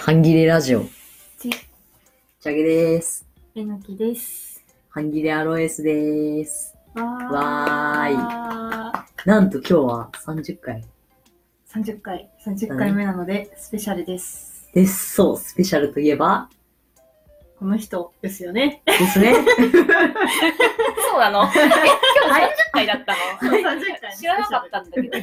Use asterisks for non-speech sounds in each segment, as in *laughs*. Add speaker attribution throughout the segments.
Speaker 1: 半切れラジオ。
Speaker 2: ち、
Speaker 1: チャゲです。
Speaker 2: えのきです。
Speaker 1: 半切れアロエスです。
Speaker 2: わ
Speaker 1: わなんと今日は30回
Speaker 2: 30回、30回目なので、スペシャルです。
Speaker 1: です。そう、スペシャルといえば、
Speaker 2: この人ですよね。
Speaker 1: ですね。*laughs*
Speaker 3: そうなのえ、今日30回だったの
Speaker 2: ？30回
Speaker 3: 知らなかったんだけど。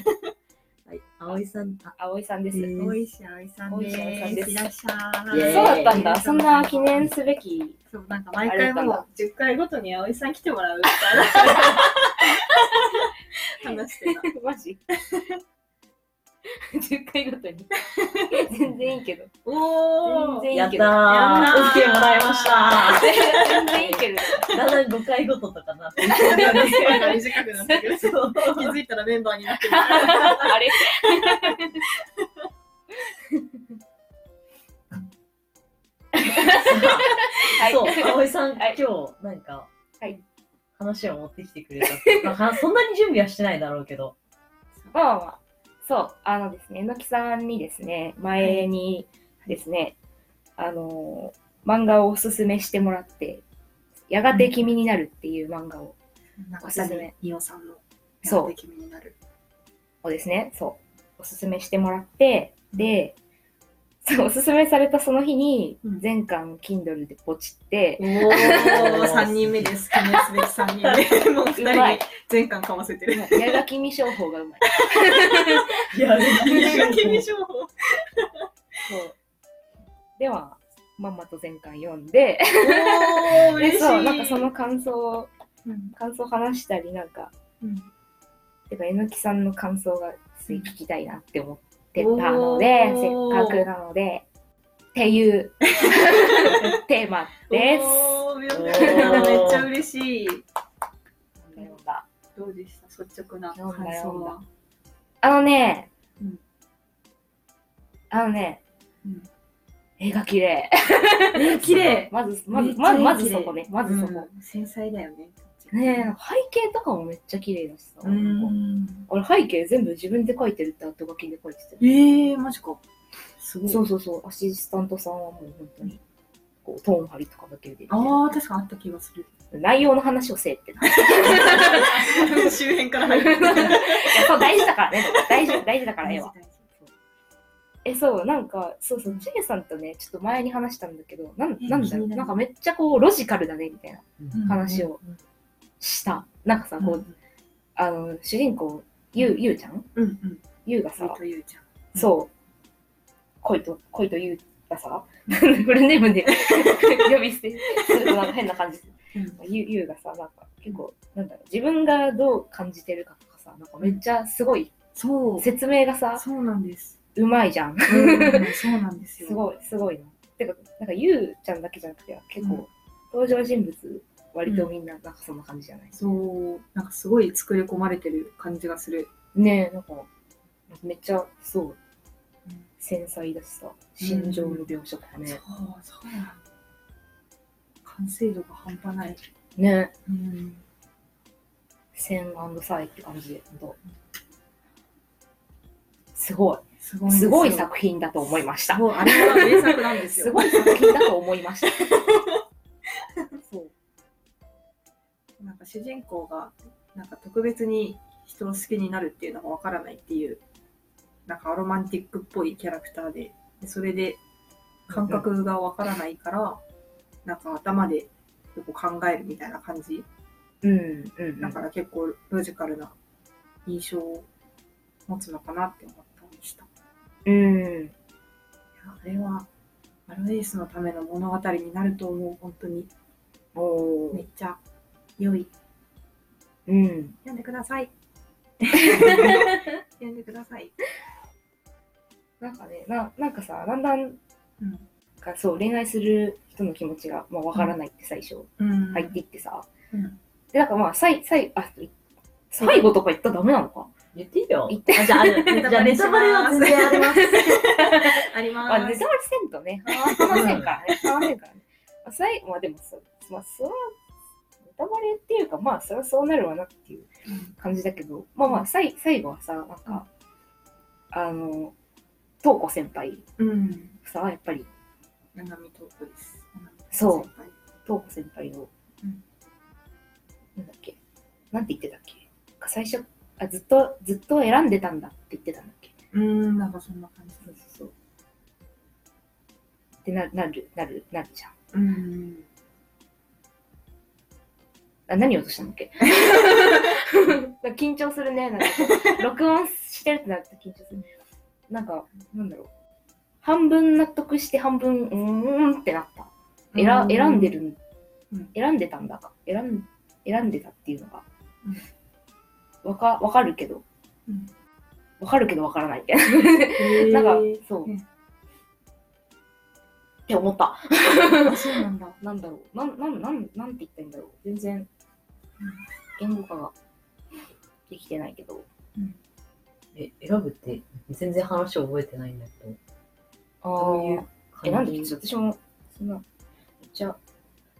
Speaker 1: はい、葵さん、あ、
Speaker 3: 葵さんです。
Speaker 2: 葵さん
Speaker 3: 大石葵さん
Speaker 2: で。
Speaker 3: ですす
Speaker 2: いらっしゃい。
Speaker 3: そうだったんだ。そんな記念すべき。
Speaker 2: そう、なんか毎回もう10回ごとに葵さん来てもらうみたいな話してた。
Speaker 3: マジ？*laughs* ?10 回ごとに。*laughs* 全然いいけど。
Speaker 2: おー
Speaker 3: 全然いいけど。
Speaker 1: やったー。もらいました。
Speaker 3: 全然いいけど。
Speaker 1: だんだん5回ごととかなって。
Speaker 2: 短くなってくる。
Speaker 1: そう
Speaker 2: 気づいたらメンバーになってる。
Speaker 3: あれ？*laughs* はい。
Speaker 1: そう、葵さん、
Speaker 3: はい
Speaker 1: 今日、なんか、
Speaker 3: はい
Speaker 1: 話を持ってきてくれた。まあ、そんなに準備はしてないだろうけど。
Speaker 3: まあまあまあ、そう、あのですね、えのきさんにですね、前にですね、あのー漫画をおすすめしてもらって、やがて君になるっていう漫画を、
Speaker 2: 中
Speaker 3: おすすめ。
Speaker 2: 谷伊代さんの
Speaker 3: そう。
Speaker 2: やって君になる。
Speaker 3: をですね、そう、おすすめしてもらって、で、そう、おすすめされたその日に
Speaker 2: うん、
Speaker 3: 全巻 Kindle でポチって、
Speaker 2: おー、*laughs* 3人目です。記念すべき3人目。もう2人全巻かませてる。
Speaker 3: やが君商法がうまい。
Speaker 1: いや、
Speaker 2: 君情報。
Speaker 3: そう。では、まんまと全巻読んで、
Speaker 2: おー、
Speaker 3: で、
Speaker 2: 嬉しい。
Speaker 3: そう、なんかその感想を、
Speaker 2: うん、
Speaker 3: 感想話したり、なんか、
Speaker 2: うん
Speaker 3: てか、えのきさんの感想がつい聞きたいなって思ってたので、せっかくなので、っていう *laughs* テーマです。
Speaker 2: めっちゃ嬉しい。どうでした？率直な感想は？
Speaker 3: あのね、
Speaker 2: うん
Speaker 3: あのね、
Speaker 2: うん
Speaker 3: 絵が綺麗。
Speaker 2: え、綺麗。*laughs*
Speaker 3: まず、まず、まず、まずそこね。まずそこ。
Speaker 2: うん繊細だよね。
Speaker 3: ね背景とかもめっちゃ綺麗だしさ。俺背景全部自分で描いてるって後書きで描いてて。
Speaker 2: えー、マジか。すごい。
Speaker 3: そうそうそう、アシスタントさんはもう本当に、こう、トーン張りとかだけで。
Speaker 2: あー、確かあった気がする。
Speaker 3: 内容の話をせえって *laughs*
Speaker 2: 周辺から入る。
Speaker 3: や、そう、大事だからね。大事、大事だから、絵は。え、そう、なんか、そうそう、チゲさんとね、ちょっと前に話したんだけど、なん
Speaker 2: え
Speaker 3: なんだろう、
Speaker 2: な
Speaker 3: んかめっちゃこう、ロジカルだね、みたいな
Speaker 2: うん
Speaker 3: 話をした。なんかさ、こう、
Speaker 2: うん
Speaker 3: あの、主人公、ゆう、ゆうちゃん？
Speaker 2: うんうん。
Speaker 3: ゆうがさ
Speaker 2: ゆう、ちゃん。
Speaker 3: そう、恋と、恋とゆうがさ、*laughs* フルネームで *laughs* 呼び捨てするとなんか変な感じ。ゆゆうがさ、なんか結構、なんだろう、自分がどう感じてるかとかさ、なんかめっちゃすごい、
Speaker 2: そう。
Speaker 3: 説明がさ、
Speaker 2: そうなんです。
Speaker 3: うまいじゃん。
Speaker 2: うんそうなんですよ。*laughs*
Speaker 3: すごい、すごいな。てか、なんかゆうちゃんだけじゃなくて、結
Speaker 2: うん
Speaker 3: 構、登場人物、割とみんな、なんかそんな感じじゃない、
Speaker 2: そう。なんかすごい作り込まれてる感じがする。
Speaker 3: ねえ、なんか、めっちゃ、そう、繊細だしさ、心情の描写とかね。
Speaker 2: そう、そうなんだ。完成度が半端ない。
Speaker 3: ね
Speaker 2: うん。
Speaker 3: センサイって感じで、ほんとすごい。
Speaker 2: すごい。
Speaker 3: すごい作品だと思いました。
Speaker 2: あれは名作なんですよ。
Speaker 3: すごい作品だと思いました。*laughs*
Speaker 2: 主人公が、なんか特別に人を好きになるっていうのがわからないっていう、なんかアロマンティックっぽいキャラクターで、でそれで感覚がわからないから、なんか頭でよく考えるみたいな感じ。
Speaker 3: うん、うん。
Speaker 2: だから結構ロジカルな印象を持つのかなって思ったりした。い
Speaker 3: うん。
Speaker 2: やあれは、アロエースのための物語になると思う、本当に。
Speaker 3: おー
Speaker 2: めっちゃ良い。
Speaker 3: うん。
Speaker 2: 読んでください。*laughs* 読んでください。
Speaker 3: なんかね、ななんかさ、だんだん、
Speaker 2: うん。
Speaker 3: かそう、恋愛する人の気持ちが、まあ、わからないって最初
Speaker 2: うん
Speaker 3: 入っていってさ。
Speaker 2: うん
Speaker 3: で、なんかまあ、さい、さい、あ、い最後とか言ったらダメなのか？
Speaker 1: 言っていいよ。
Speaker 3: 言って
Speaker 1: あじゃあ、あ *laughs* じゃあネタバレは全然あります。
Speaker 2: あります。*laughs*
Speaker 3: あ、ネタバレせんとね、話せんからね、話せんからね。まあ、最後、まあでもさ、まあ、それは、ネタバレっていうか、まあ、それはそうなるわなっていう感じだけど、まあまあ、さい最後はさ、なんか、あの、東子先輩、
Speaker 2: うん。
Speaker 3: さ、やっぱり、
Speaker 2: 七海東子です。
Speaker 3: そう
Speaker 2: 先輩
Speaker 3: 東子先輩の、
Speaker 2: うん
Speaker 3: なんだっけ、なんて言ってたっけ？最初あ、ずっと、ずっと選んでたんだって言ってたんだっけ？
Speaker 2: うーん、なんかそんな感じ
Speaker 3: そうそうそう。ってななる、なる、なるじゃん。
Speaker 2: うーん。
Speaker 3: あ何を落としたんだっけ？*laughs* なんか緊張するね。なんか録音してるってなると緊張する。なんか、なんだろう。半分納得して半分、うーんってなった。選選んでる、
Speaker 2: うん
Speaker 3: 選んでたんだか。選ん選んでたっていうのが、わかわかるけど、
Speaker 2: うん
Speaker 3: わかるけどわからないみたいな。*laughs* なんか、そう。
Speaker 2: うん
Speaker 3: って思った。
Speaker 2: あそうなんだ。
Speaker 3: なんだろう。なん、なん、なん、なんて言ったんだろう。全然、言語化ができてないけど。
Speaker 1: え、選ぶって全然話を覚えてないんだけど。
Speaker 3: あ
Speaker 1: どういう
Speaker 3: え、なんで私も、そんな、めっちゃ、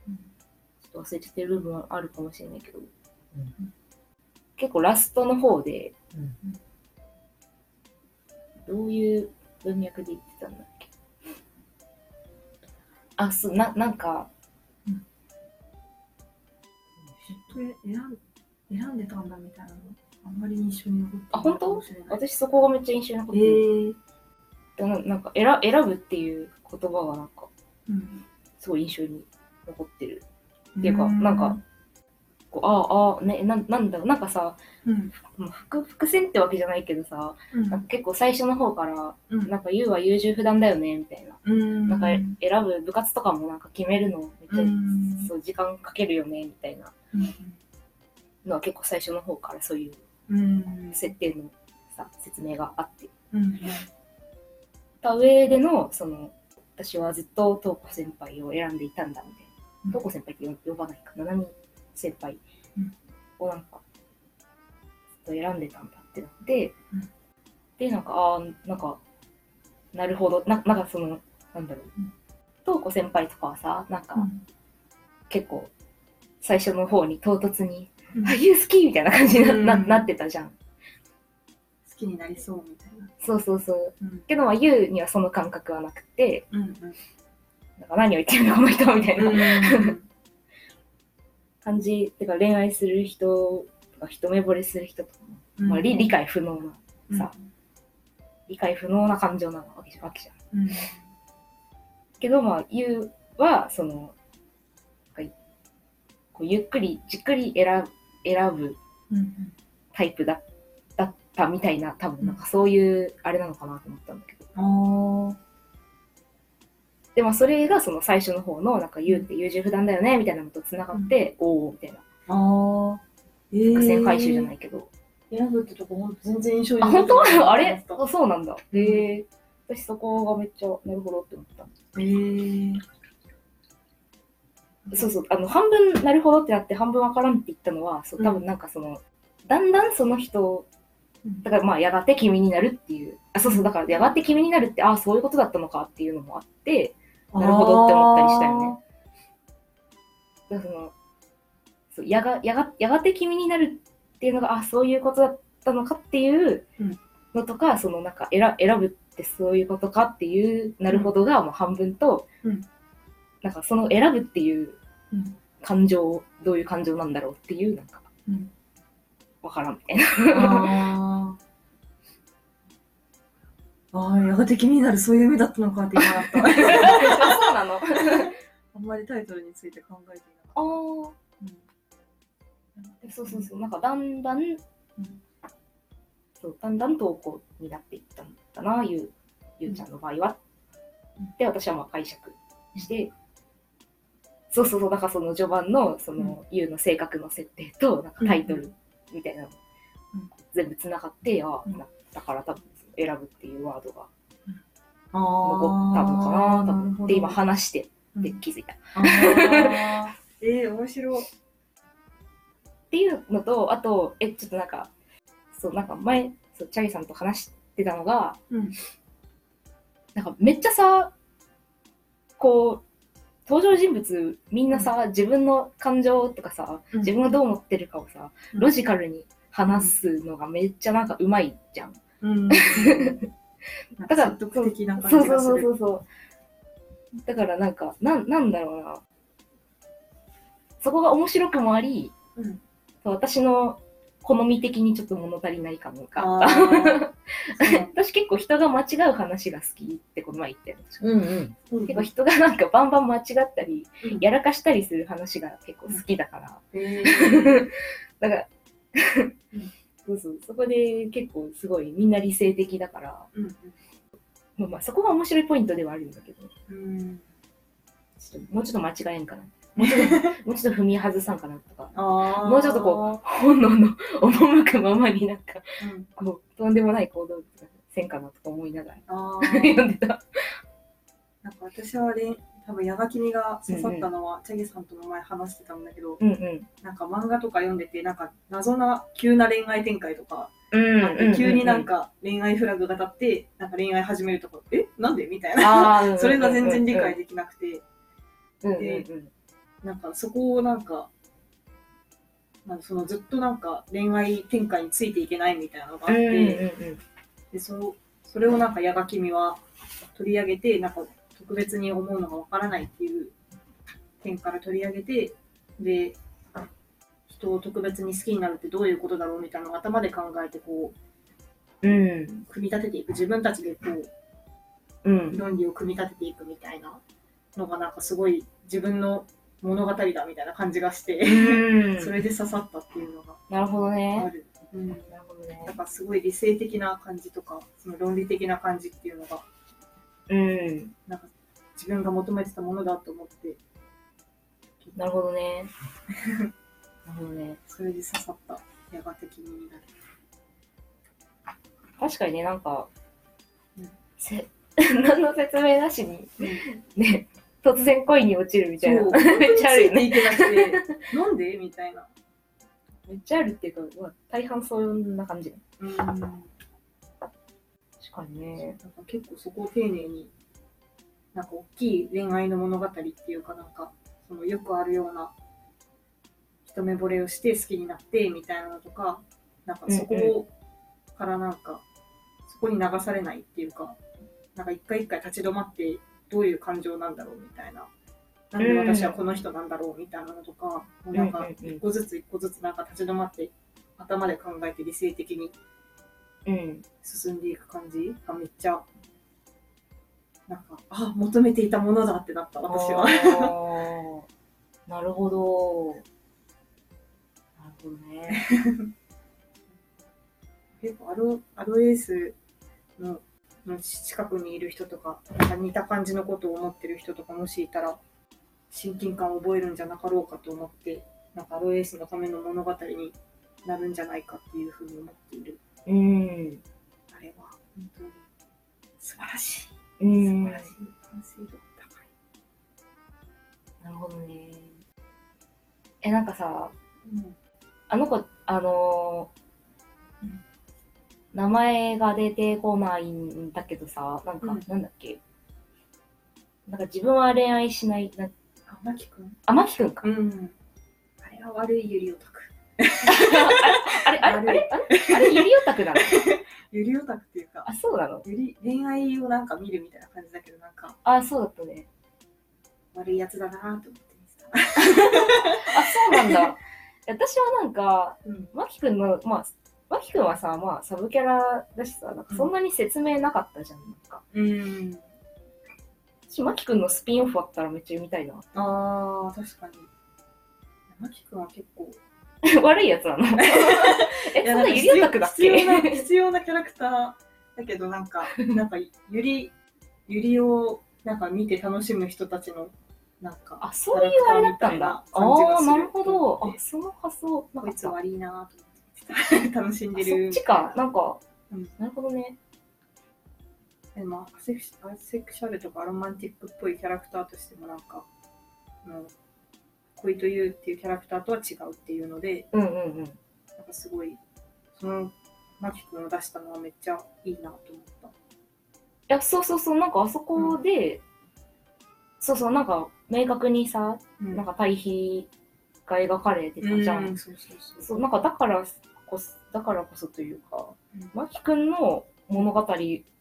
Speaker 2: うん
Speaker 3: ちょっと忘れちゃってる部分はあるかもしれないけど、
Speaker 1: ん
Speaker 3: 結構ラストの方で、
Speaker 1: うん
Speaker 3: どういう文脈で言ってたんだっけ？あ、そう、な、なんか、
Speaker 2: それ選ん選んでたんだみたいなのあんまり印象に残って
Speaker 3: あ、本当？私そこがめっちゃ印象に残って
Speaker 2: え
Speaker 3: る。
Speaker 2: ー、
Speaker 3: ななんか選、選ぶっていう言葉がなんか、
Speaker 2: うん。
Speaker 3: すごい印象に残ってる。っていうかなんか、こうああ、ね、ななんだろう、なんかさ、
Speaker 2: うん。
Speaker 3: まあ伏伏線ってわけじゃないけどさ、
Speaker 2: うん。
Speaker 3: なんか結構最初の方から、
Speaker 2: うん
Speaker 3: なんか優は優柔不断だよね、みたいな。
Speaker 2: うん。
Speaker 3: なんか選ぶ部活とかもなんか決めるのめっちゃ、
Speaker 2: うん
Speaker 3: そう時間かけるよね、みたいな
Speaker 2: うん。
Speaker 3: のは結構最初の方からそういう
Speaker 2: うん。
Speaker 3: 設定のさ、説明があって。
Speaker 2: うん。
Speaker 3: た上での、その、私はずっと東子先輩を選んでいたんだ、みたいな。東子先輩って呼呼ばないか、七海先輩をなんか、ずっと選んでたんだってなって、
Speaker 2: うん。
Speaker 3: で、なんか、ああ、なんか、なるほど、ななんかその、なんだろう、
Speaker 2: うん。
Speaker 3: 東子先輩とかはさ、なんか、
Speaker 2: うん。
Speaker 3: 結構、最初の方に唐突に、
Speaker 2: うん
Speaker 3: あ、ユー好きみたいな感じにな,、
Speaker 2: うん
Speaker 3: ななってたじゃん。
Speaker 2: 好きになりそうみたいな。
Speaker 3: そうそうそう。
Speaker 2: うん。
Speaker 3: けど、まあ、ユウにはその感覚はなくて、
Speaker 2: うん。
Speaker 3: なんか何を言ってるのこの人みたいな、
Speaker 2: うん。
Speaker 3: 感じ、てか恋愛する人とか一目惚れする人とかも、まあ、理理解不能な、さ理解不能な感情なわけじゃわけじゃん。
Speaker 2: うん。
Speaker 3: けど、まあ、ユウは、その、こうゆっくり、じっくり選ぶ選ぶ
Speaker 2: うん。
Speaker 3: タイプだだったみたいな、多分なんかそういうあれなのかなと思ったんだけど。でもそれがその最初の方の、なんかユウって優柔不断だよね、みたいなのと繋がって、おおみたいな。
Speaker 2: ああ。えー
Speaker 3: 伏線回収じゃないけど。
Speaker 1: 選ぶってとこ全然印象に
Speaker 3: あ、本当？*laughs* あれ？あそうなんだ。へえ。私そこがめっちゃ、なるほどって思った。
Speaker 2: えー。
Speaker 3: そうそう、あの、半分なるほどってなって半分わからんって言ったのは、そう、多分なんかその、だんだんその人、だからまあ、やがて君になるっていう、あ、そうそう、だからやがて君になるって、ああ、そういうことだったのかっていうのもあって、なるほどって思ったりしたよね。だからその、そうやが、やが、やがて君になるっていうのが、あ、そういうことだったのかっていう
Speaker 2: うん。
Speaker 3: のとか、そのなんか選、選ぶってそういうことかっていう、なるほどがもう半分と、
Speaker 2: うん。
Speaker 3: なんかその選ぶっていう
Speaker 2: うん
Speaker 3: 感情、どういう感情なんだろうっていう、なんか、
Speaker 2: うん
Speaker 3: わからんみたいな。
Speaker 2: ああ。ああ、やがて気になる、そういう夢だったのかって今だった。
Speaker 3: あ、そうなのあ
Speaker 2: あんまりタイトルについて考えていなかっ
Speaker 3: あ。
Speaker 2: た。
Speaker 3: そうそうそう、なんかだんだん、そうだんだん投稿になっていったんだな、ゆう、ゆうちゃんの場合は。
Speaker 2: うん
Speaker 3: で、私はまあ解釈して、そうそうそう、だからその序盤の、その、ゆうの性格の設定と、なんかタイトルみたいなの、
Speaker 2: うん。
Speaker 3: 全部つながって、あ
Speaker 2: うん。
Speaker 3: なだから多分、選ぶっていうワードが
Speaker 2: あ
Speaker 3: 残ったのかな、多分。で、今話して、
Speaker 2: うん。
Speaker 3: で気づいた。*laughs*
Speaker 2: えー、面白。い。
Speaker 3: っていうのと、あと、え、ちょっとなんか、そう、なんか前、そうチャギさんと話してたのが、
Speaker 2: うん。
Speaker 3: なんかめっちゃさ、こう、登場人物みんなさ、自分の感情とかさ、
Speaker 2: うん
Speaker 3: 自分がどう思ってるかをさ、
Speaker 2: うん
Speaker 3: ロジカルに話すのがめっちゃなんかうまいじゃん。
Speaker 2: うん。*laughs*
Speaker 3: だからそうそうそう
Speaker 2: 感じがする。
Speaker 3: そう。だからなんか、なんなんだろうな。そこが面白くもあり、
Speaker 2: うん
Speaker 3: 私の好み的にちょっと物足りない感があ
Speaker 2: あ
Speaker 3: った。
Speaker 2: ー。*laughs*
Speaker 3: 私結構人が間違う話が好きってこの前言って
Speaker 1: うんうん。
Speaker 2: そう
Speaker 3: 結構人がなんかバンバン間違ったり、
Speaker 2: うん。
Speaker 3: やらかしたりする話が結構好きだから。*laughs* だから、*laughs* そうそう、そこで結構すごいみんな理性的だから、
Speaker 2: うん
Speaker 3: まあまあそこが面白いポイントではあるんだけど、
Speaker 2: うん。
Speaker 3: ちょっともうちょっと間違えんかな。もうちょっと、もうちょっと踏み外さんかなとか、もうちょっとこ本能の赴くままになんか、
Speaker 2: うん。
Speaker 3: こう、とんでもない行動せんかなとか思いながら。
Speaker 2: あ
Speaker 3: 読
Speaker 2: ー
Speaker 3: んでた。
Speaker 2: なんか私はれん多分矢垣にが刺さったのは、チャゲさんとも前話してたんだけど、
Speaker 3: うんうん。
Speaker 2: なんか漫画とか読んでて、なんか謎な急な恋愛展開とか急になん、か恋愛フラグが立って、なんか恋愛始めるとか、えなんでみたいな。それが全然理解できなくて、
Speaker 3: うんうん
Speaker 2: で
Speaker 3: うん
Speaker 2: なんかそこをなんか、なんかそのずっとなんか恋愛展開についていけないみたいなのがあっ
Speaker 3: うんうん
Speaker 2: て、
Speaker 3: うん。
Speaker 2: でそのそれをなんか矢垣君は取り上げて、なんか特別に思うのがわからないっていう点から取り上げて、で、人を特別に好きになるってどういうことだろうみたいなのを頭で考えてこう、
Speaker 3: うん。
Speaker 2: 組み立てていく、自分たちでこう、
Speaker 3: うん。
Speaker 2: 論理を組み立てていくみたいなのがなんかすごい自分の物語だみたいな感じがして、
Speaker 3: うん *laughs*
Speaker 2: それで刺さったっていうのが
Speaker 3: なるほど
Speaker 2: あ
Speaker 3: ね。
Speaker 2: る。うん
Speaker 3: なるほどね
Speaker 2: なんかすごい理性的な感じとか、その論理的な感じっていうのが、
Speaker 3: うん。
Speaker 2: なんか自分が求めてたものだと思って、
Speaker 3: なるほどね。*laughs* なるほどね。
Speaker 2: それで刺さった、やがて君になる。
Speaker 3: 確かにね、なんか
Speaker 2: うん、
Speaker 3: せ *laughs* 何の説明なしに、ね、突然恋に落ちるみたいな。めっちゃあるよね。
Speaker 2: なんで？みたいな。
Speaker 3: めっちゃあるっていうか、まあ、大半そんな感じ。
Speaker 2: うん。なんか
Speaker 3: 確かにね。
Speaker 2: 結構そこを丁寧に、なんか大きい恋愛の物語っていうかなんか、そのよくあるような、一目惚れをして好きになってみたいなのとか、なんかそこからなんか、そこに流されないっていうか、なんか一回一回立ち止まってどういう感情なんだろうみたいな。なんで私はこの人なんだろうみたいなのとか、もうなんか
Speaker 3: うんうんうん
Speaker 2: 一個ずつ一個ずつなんか立ち止まって頭で考えて理性的に
Speaker 3: うん。
Speaker 2: 進んでいく感じがめっちゃ、なんか、あ、求めていたものだってなった、私は。
Speaker 3: は。なるほど。なるほどね。*laughs*
Speaker 2: 結構アロ、アロエースのの近くにいる人とか、似た感じのことを思ってる人とか、もしいたら、親近感を覚えるんじゃなかろうかと思って、なんかアロエースのための物語になるんじゃないかっていうふうに思っている。
Speaker 3: うん。
Speaker 2: あれは、本当に素晴らしい。素
Speaker 3: うん。な
Speaker 2: 晴らしい。完成度高い。
Speaker 3: るほどね。え、なんかさ、
Speaker 2: うん
Speaker 3: あの子、あのー
Speaker 2: うん
Speaker 3: 名前が出てこないんだけどさ、なんか、
Speaker 2: うん
Speaker 3: なんだっけ？なんか自分は恋愛しない、な
Speaker 2: あ、マキ君
Speaker 3: あ、マキくんか。
Speaker 2: うん。あれは悪いユリオタク。
Speaker 3: あれ、あれ、あれ、あれ、あれ、ゆりオタクなの？*laughs*
Speaker 2: ユリオタクっていうか、
Speaker 3: あ、そうなの？
Speaker 2: ユリ恋愛をなんか見るみたいな感じだけど、なんか
Speaker 3: あ、そうだったね。
Speaker 2: 悪いやつだなと思って見てた。*laughs*
Speaker 3: あ、そうなんだ。*laughs* 私はなんか、
Speaker 2: うん。
Speaker 3: マキくんの、まあ、マキくんはさ、まあ、サブキャラだしさ、なんかそんなに説明なかったじゃん。なんか
Speaker 2: うん。
Speaker 3: 私、マキくんのスピンオフあったらめっちゃ読みたいな。
Speaker 2: ああ、確かに。マキ君は結構。*laughs*
Speaker 3: 悪いやつなの？*laughs* え、そんなゆりオタクだっ
Speaker 2: 必要な
Speaker 3: け
Speaker 2: 必要なキャラクターだけど、なんか、*laughs* なんか、ゆり、ゆりをなんか見て楽しむ人たちの、なんか、
Speaker 3: あ、そういうあれだったんだ。ああー、なるほど。あ、その発想なかった。
Speaker 2: こいつ悪いなと *laughs* 楽しんで
Speaker 3: あそ
Speaker 2: る。
Speaker 3: っちか。なんか、
Speaker 2: うん
Speaker 3: なるほどね。
Speaker 2: でもアセクシアセクシャルとかロマンティックっぽいキャラクターとしてもなんか、あの恋というっていうキャラクターとは違うっていうので、
Speaker 3: うんうんうん。
Speaker 2: なんかすごい、その、マキ君を出したのはめっちゃいいなと思った。
Speaker 3: いや、そうそうそう、なんかあそこで、そうそう、なんか明確にさ、
Speaker 2: うん
Speaker 3: なんか対比が描かれてたじゃん。
Speaker 2: うんそうそうそう。
Speaker 3: そう、なんかだからこそ、だからこそというか、
Speaker 2: うん
Speaker 3: マキ君の物語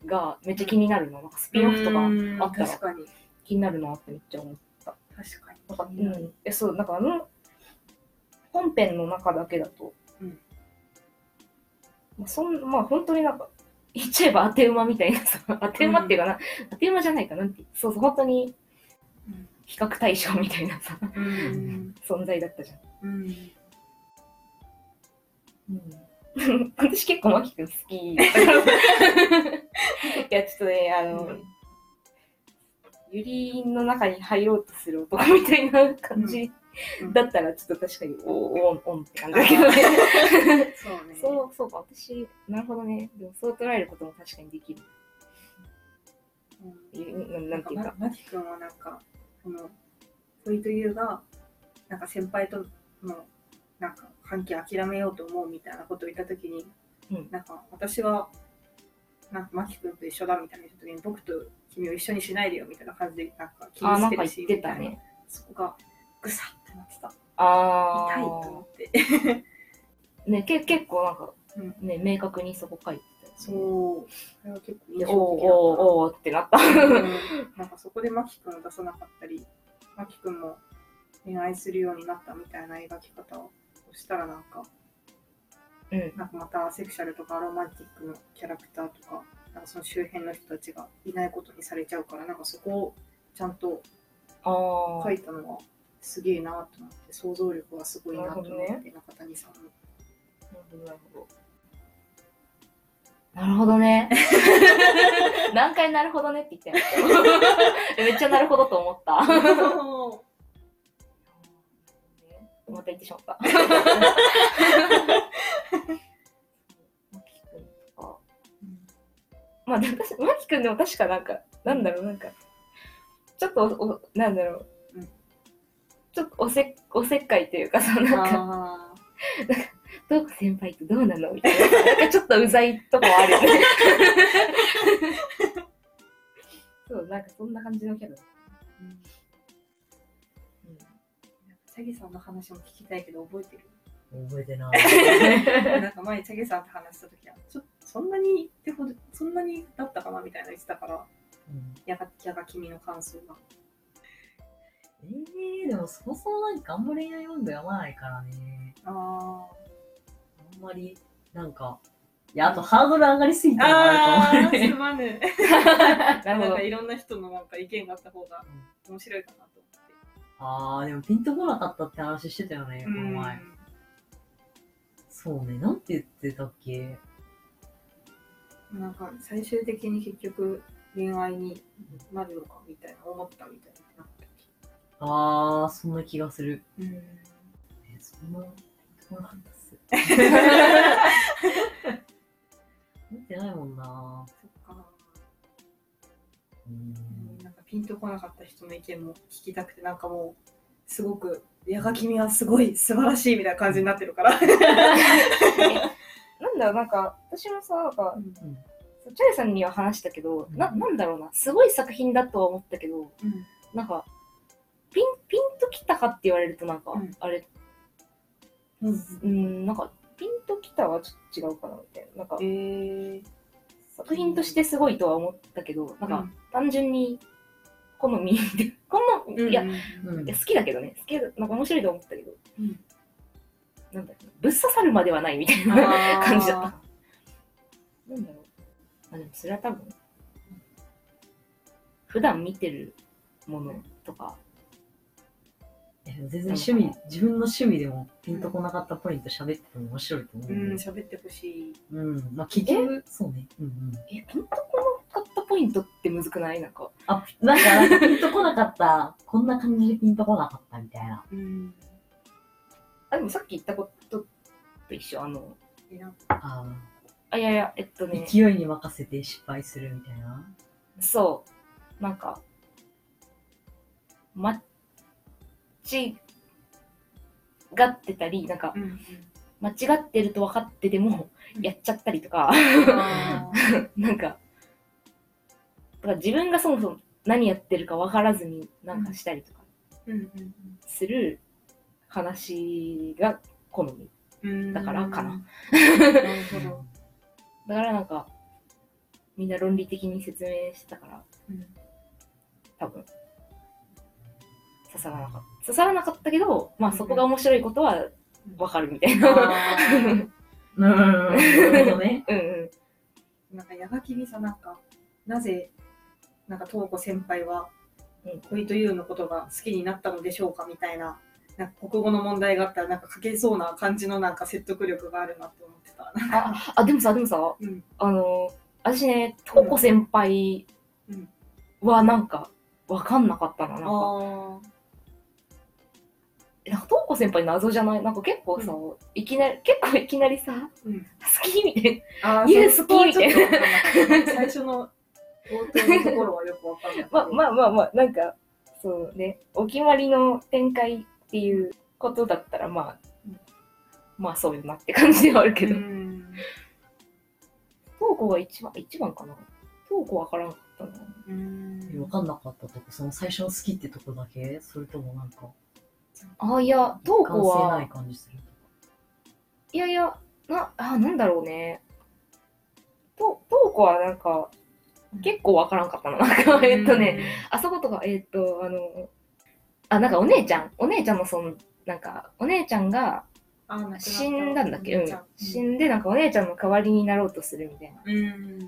Speaker 3: がめっちゃ気になるの。なんかスピンオフとか
Speaker 2: うん
Speaker 3: あったら
Speaker 2: 確かに。
Speaker 3: 気になるなってめっちゃ思う。
Speaker 2: 確かに。
Speaker 3: なんか、うん。え、そう、なんかあの、本編の中だけだと、
Speaker 2: うん
Speaker 3: まあ、そん、まあ本当になんか、言っちゃえば当て馬みたいなさ、当て馬っていうかな、当て馬じゃないかなんて、そうそう、本当に
Speaker 2: うん
Speaker 3: 比較対象みたいなさ、
Speaker 2: うん。
Speaker 3: 存在だったじゃん。
Speaker 2: うん。
Speaker 3: うん、*laughs* 私結構マキ君好きだったから。*laughs* いや、ちょっとね、あの、ゆりの中に入ろうとする男みたいな感じ
Speaker 2: うん
Speaker 3: だったら、ちょっと確かに、おおん、おんって感じだけどね。
Speaker 2: そうね。*laughs*
Speaker 3: そう、そうか、私、なるほどね。でも、そう捉えることも確かにできる。
Speaker 2: うん
Speaker 3: いうななんていうか。
Speaker 2: まきくんはなんか、その、ソイとユウが、なんか先輩との、なんか関係諦めようと思うみたいなことを言ったときに、
Speaker 3: うん
Speaker 2: なんか私は、なんかマキくんと一緒だみたいな言ったときに、僕と君を一緒にしないでよみたいな感じで、なんか切り
Speaker 3: あ、
Speaker 2: 捨てるし、みたいな。
Speaker 3: たね。
Speaker 2: そこが、ぐさってなってた。
Speaker 3: あ
Speaker 2: 痛いと思って。
Speaker 3: ー。*laughs* ね、け結構なんか、
Speaker 2: うん
Speaker 3: ね、明確にそこ書いてた。
Speaker 2: そう。それは結構印
Speaker 3: で
Speaker 2: 象的だった
Speaker 3: おおーってなった。
Speaker 2: うんなんかそこでマキ君を出さなかったり、マキ君も恋愛するようになったみたいな描き方をしたらなんか、
Speaker 3: うん。
Speaker 2: なんかまたセクシャルとかアロマンティックのキャラクターとか、なんかその周辺の人たちがいないことにされちゃうから、なんかそこをちゃんと
Speaker 3: あ
Speaker 2: 書いたのはすげえなと思って、想像力がすごいなと思って、
Speaker 3: なるほど
Speaker 2: 中谷さんの。
Speaker 3: なるほど、なるほど。なるほどね。*laughs* 何回なるほどねって言ったよ。*laughs* めっちゃなるほどと思った。*laughs* また言ってしまった。まあ、私、マキ君でも確かなんか、なんだろう、なんか、ちょっとお、おなんだろう、
Speaker 2: うん
Speaker 3: ちょっとおせおせっかいというかさ、なんか、
Speaker 2: あ
Speaker 3: どうか先輩とどうなの？みたいな。なんかちょっとうざいとこはあるよね。*laughs* そう、なんかそんな感じのキャラ。
Speaker 2: ーうんチャギさんの話も聞きたいけど覚えてる？
Speaker 1: 覚えてない。*laughs*
Speaker 2: なんか前チャゲさんと話した時はちょそんなにってほどそんなにだったかなみたいな言ってたから
Speaker 1: うん
Speaker 2: やがやが君の感想が
Speaker 1: えー、でもそもそもなんかあんまり恋愛漫画読まないからね。
Speaker 2: あ
Speaker 1: あんまり、なんか、いや、あとハードル上がりすぎ
Speaker 2: ー
Speaker 1: たな
Speaker 2: あーす
Speaker 1: と思って。
Speaker 2: まぬ
Speaker 3: なるほど
Speaker 2: なんか。いろんな人のなんか意見があった方が面白いかなと
Speaker 1: あー、でもピンとこなかったって話してたよね、この前。そうね、なんて言ってたっけ？
Speaker 2: うんなんか最終的に結局恋愛になるのかみたいな思ったみたいにな
Speaker 1: あー、そんな気がする。
Speaker 2: うん
Speaker 1: え、そんな、ピンとこなかったっす。*laughs* 見てないもんな
Speaker 2: そっか
Speaker 1: うん。
Speaker 2: なんかピンとこなかった人の意見も聞きたくてなんかもうすごく「矢が君はすごい素晴らしい」みたいな感じになってるから。*laughs* *laughs*
Speaker 3: なんだろう、なんか、私もさ、なんか、
Speaker 2: うん
Speaker 3: チャイさんには話したけど、な、なんだろうな、すごい作品だとは思ったけど、なんか、ピン、ピンときたかって言われるとなんか、
Speaker 2: うん。
Speaker 3: あれ、
Speaker 2: うん。
Speaker 3: うん、なんか、ピンときたはちょっと違うかな、みたいな。なんか
Speaker 2: え、ー。
Speaker 3: 作品としてすごいとは思ったけど、なんか、
Speaker 2: うん。
Speaker 3: 単純に、好みで、こんな、いや、い
Speaker 1: うん
Speaker 3: や好きだけどね、好きだ、なんか面白いと思ったけど、
Speaker 2: うん
Speaker 3: なんだろう、ぶっ刺さるまではないみたいな感じだった。なんだろう。あ、でもそれは多分、普段見てるものとか、
Speaker 1: 全然趣味、自分の趣味でもピンとこなかったポイント喋ってても面白いと思う。
Speaker 2: うん喋ってほしい。
Speaker 1: うん。まあ、結局、そうね。うんうん。
Speaker 3: え、ピンとこポイントってむずくない？なんか。
Speaker 1: あ、なんか、ピンとこなかった、こんな感じでピンとこなかったみたいな。
Speaker 2: うん。
Speaker 3: あ、でもさっき言ったことと一緒。あの、
Speaker 1: あ
Speaker 3: あ、いやいや、えっと
Speaker 1: ー
Speaker 3: ね、
Speaker 1: 勢いに任せて失敗するみたいな。
Speaker 3: そう。なんか、間違ってたり、なんか、
Speaker 2: うんうん。
Speaker 3: 間違ってると分かってても
Speaker 2: うん
Speaker 3: やっちゃったりとか、*laughs* なんか、だから自分がそもそも何やってるか分からずになんかしたりとかする話が好み。
Speaker 2: うん。
Speaker 3: だからかな
Speaker 2: なるほど。
Speaker 3: だからなんか、みんな論理的に説明してたから、
Speaker 2: うん
Speaker 3: 多分、刺さらなかった。刺さらなかったけど、まあそこが面白いことはわかるみたいな。
Speaker 1: うん、*laughs* なるほどね。
Speaker 3: うんうん。
Speaker 2: なんか、矢垣にさ、なんか、なぜ、なんか、東子先輩は
Speaker 3: うん、
Speaker 2: 恋というのことが好きになったのでしょうか？みたいな、なんか国語の問題があったら、なんか書けそうな感じのなんか説得力があるなって思ってた。
Speaker 3: あ、あ、でもさ、でもさ、
Speaker 2: うん。
Speaker 3: あの、私ね、トーコ先輩
Speaker 2: うん
Speaker 3: はなんか、わかんなかったな。なんか、なんかトーコ先輩謎じゃない？なんか結構さ、いきなり、結構いきなりさ、
Speaker 2: うん。
Speaker 3: 好きみたい
Speaker 2: あー
Speaker 3: 言好きみたいな
Speaker 2: 最初のところはよくわかんない。
Speaker 3: な。まあまあまあまあ、なんか、そうね、お決まりの展開っていうことだったら、まあ、
Speaker 2: うん
Speaker 3: まあそうよなって感じではあるけ
Speaker 2: う
Speaker 3: ど、
Speaker 2: ん。
Speaker 3: トーコが一番、一番かなトーコわからなかったな。
Speaker 2: うん
Speaker 1: わかんなかったとこ、その最初の好きってとこだけ？それともなんか、
Speaker 3: あ、いや、トー
Speaker 1: 完
Speaker 3: コは
Speaker 1: い、感じする
Speaker 3: いやいや、な、あ、なんだろうね。と、トーコはなんか、結構わからんかったな。なんか、えっとね、あそことか、えっと、あの、あ、なんかお姉ちゃん、お姉ちゃんのその、なんか、お姉ちゃんが死んだんだっけ？うん。死んで、なんかお姉ちゃんの代わりになろうとするみたいな
Speaker 2: うん。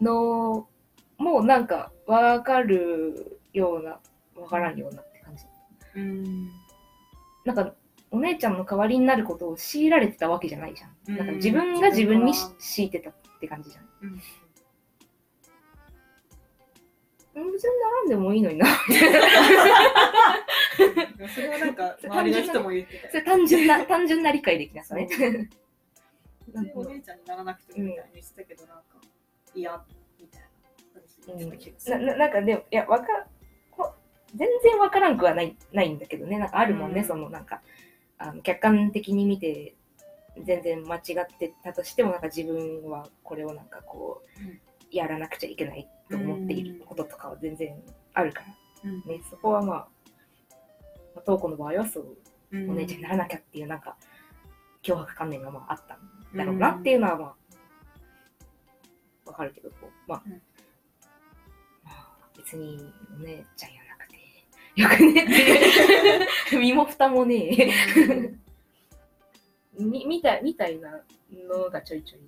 Speaker 3: のも、なんか、わかるような、わからんようなって感じ。
Speaker 2: うん。
Speaker 3: なんか、お姉ちゃんの代わりになることを強いられてたわけじゃないじゃん。
Speaker 2: うん
Speaker 3: なんか自分が自分に強いてたって感じじゃん
Speaker 2: うん
Speaker 3: 別に並んでもいいのにな。
Speaker 2: それはなんか、*laughs* 周りの人も言ってた
Speaker 3: それ単純な、単純な理解できなさね。
Speaker 2: お姉ちゃんにならなくてもみたいに言ってたけど、なんか、嫌みたいな。
Speaker 3: なななんかでも、いや、わか、こ全然わからんくはないないんだけどね、なんかあるもんね、
Speaker 2: うん
Speaker 3: そのなんか、あの客観的に見て、全然間違ってたとしても、なんか自分はこれをなんかこう、
Speaker 2: うん
Speaker 3: やらなくちゃいけないと思っていることとかは全然あるから、
Speaker 2: うん。
Speaker 3: ね、そこはまあ、まあ、トーコの場合はそう、
Speaker 2: うん
Speaker 3: お姉ちゃんにならなきゃっていうなんか、脅迫観念がまああったんだろうなっていうのはまあ、わかるけど、こうまあ、
Speaker 2: うん。
Speaker 3: まあ、別にお姉ちゃんやなくて、よくねって *laughs* 身も蓋もねえ、みみたいみたいなのがちょいちょい。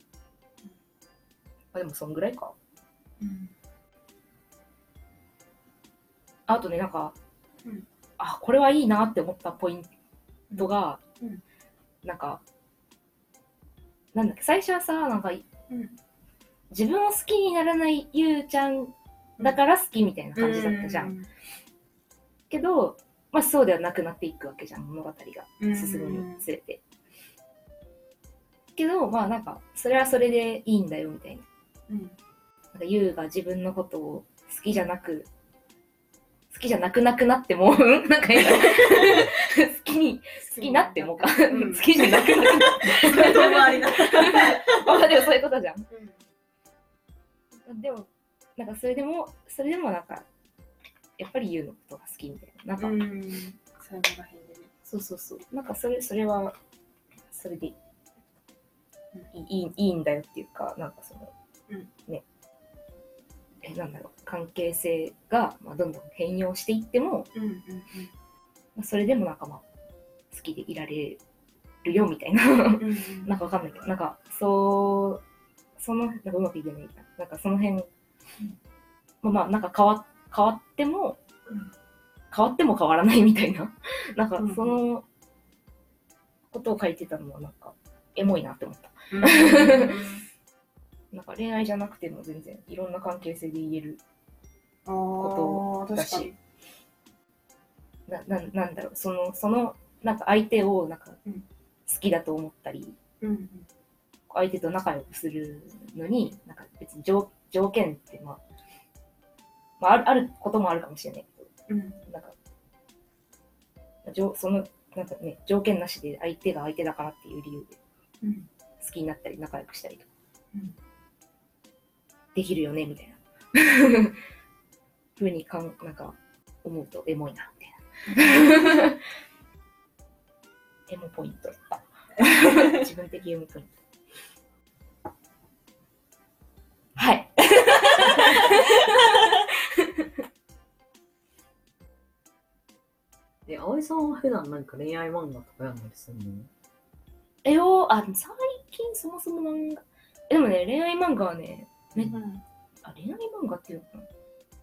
Speaker 3: まあでもそんぐらいか。
Speaker 2: うん
Speaker 3: あとね、なんか、
Speaker 2: うん。
Speaker 3: あ、これはいいなって思ったポイントが、
Speaker 2: うん。
Speaker 3: なんか、なんだっけ、最初はさ、なんか、
Speaker 2: うん。
Speaker 3: 自分を好きにならないゆうちゃんだから好きみたいな感じだったじゃん。けど、まあそうではなくなっていくわけじゃん、物語が。
Speaker 2: うん。
Speaker 3: 進むにつれて。けど、まあなんか、それはそれでいいんだよみたいな。
Speaker 2: うん。
Speaker 3: なんかゆうが自分のことを好きじゃなく、好きじゃなくなくなっても、う *laughs* んなんか好きに、好きになってもか、
Speaker 2: うん
Speaker 3: 好きじゃなくなくなって
Speaker 2: りな。*laughs*
Speaker 3: まあでもそういうことじゃん。でも、なんかそれでも、それでもなんか、やっぱりゆうのことが好きみたいな。なんか、
Speaker 2: うん。最後らへんでね。
Speaker 3: そうそうそう。なんかそれ、それは、それでいいいいいいんだよっていうか、なんかその、
Speaker 2: うん
Speaker 3: ね、え、なんだろう、関係性が、まあ、どんどん変容していっても、
Speaker 2: うんうん
Speaker 3: まあそれでもなんかまあ、好きでいられるよみたいな。
Speaker 2: うんうん。
Speaker 3: なんかわかんないけど、なんか、そう、その、なんかうまく言えないな。なんかその辺、まあまあ、なんか変わ変わっても、
Speaker 2: うん
Speaker 3: 変わっても変わらないみたいな。*laughs* なんか
Speaker 2: うん
Speaker 3: そのことを書いてたのはなんか、エモいなって思った。
Speaker 2: うん
Speaker 3: なんか恋愛じゃなくても全然いろんな関係性で言える
Speaker 2: ああ、
Speaker 3: だし。なななんだろうそのそのなんか相手をなんか
Speaker 2: うん
Speaker 3: 好きだと思ったり、
Speaker 2: うん
Speaker 3: 相手と仲良くするのになんか別に条条件って、まあ、まああるあることもあるかもしれないけ
Speaker 2: うん。
Speaker 3: どなんかじょそのなんかね条件なしで相手が相手だからっていう理由で
Speaker 2: うん。
Speaker 3: 好きになったり仲良くしたりとか、
Speaker 2: うん
Speaker 3: できるよねみたいな。*laughs* ふうにかんなんか思うとエモいなみたいな。*laughs* エモポイントだった。*laughs* 自分的エモポイント。はい。
Speaker 1: え、葵さんは普段なんか恋愛漫画とか読んだりするの？
Speaker 3: えよあ、最近そもそも漫画。えでもね、恋愛漫画はね、め
Speaker 2: うん。
Speaker 3: あ、恋愛漫画っていうのかな？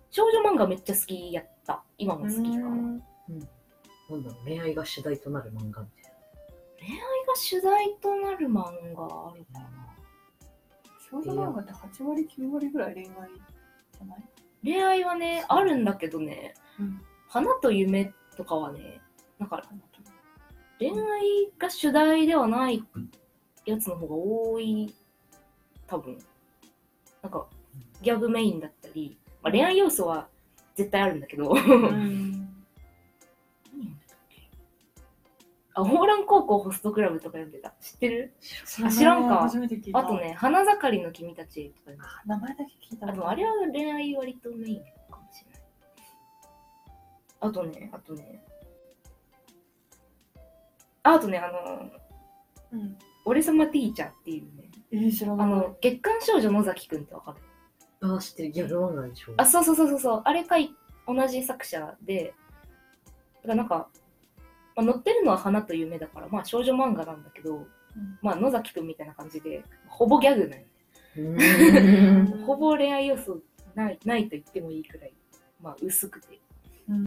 Speaker 3: 少女漫画めっちゃ好きやった。今も好きかな。恋愛
Speaker 1: なんだろう、恋愛が主題となる漫画みたい
Speaker 3: が主題となる漫画あるかな。
Speaker 2: 少女漫画って8割9割ぐらい恋愛じゃない？
Speaker 3: 恋愛はね、あるんだけどね、
Speaker 2: うん。
Speaker 3: 花と夢とかはね、なんか恋愛が主題ではないやつの方が多い、多分。なんか、ギャグメインだったり、まあ、恋愛要素は絶対あるんだけど、あ、ホーラン高校ホストクラブとか読んでた。知ってる？知らんか。あとね、花盛りの君たちとか
Speaker 2: あ名前だけ聞いた
Speaker 3: あでもあれは恋愛割とメインかもしれない。あとね、あとね。ああとね、あの、
Speaker 2: うん。
Speaker 3: 俺様ティーチャーっていうね、
Speaker 2: えー、知らない。
Speaker 3: あの、月刊少女野崎くんってわかる？
Speaker 1: あ、知ってる、ギャグ漫画でしょ。
Speaker 3: あ、そうそうそうそうそう、あれかい、同じ作者で、だからなんか、まあ、載ってるのは花と夢だから、まあ少女漫画なんだけど、
Speaker 2: うん。
Speaker 3: まあ野崎くんみたいな感じで、ほぼギャグなんよね。
Speaker 1: うーん。*laughs*
Speaker 3: ほぼ恋愛要素ないないと言ってもいいくらい、まあ薄くて。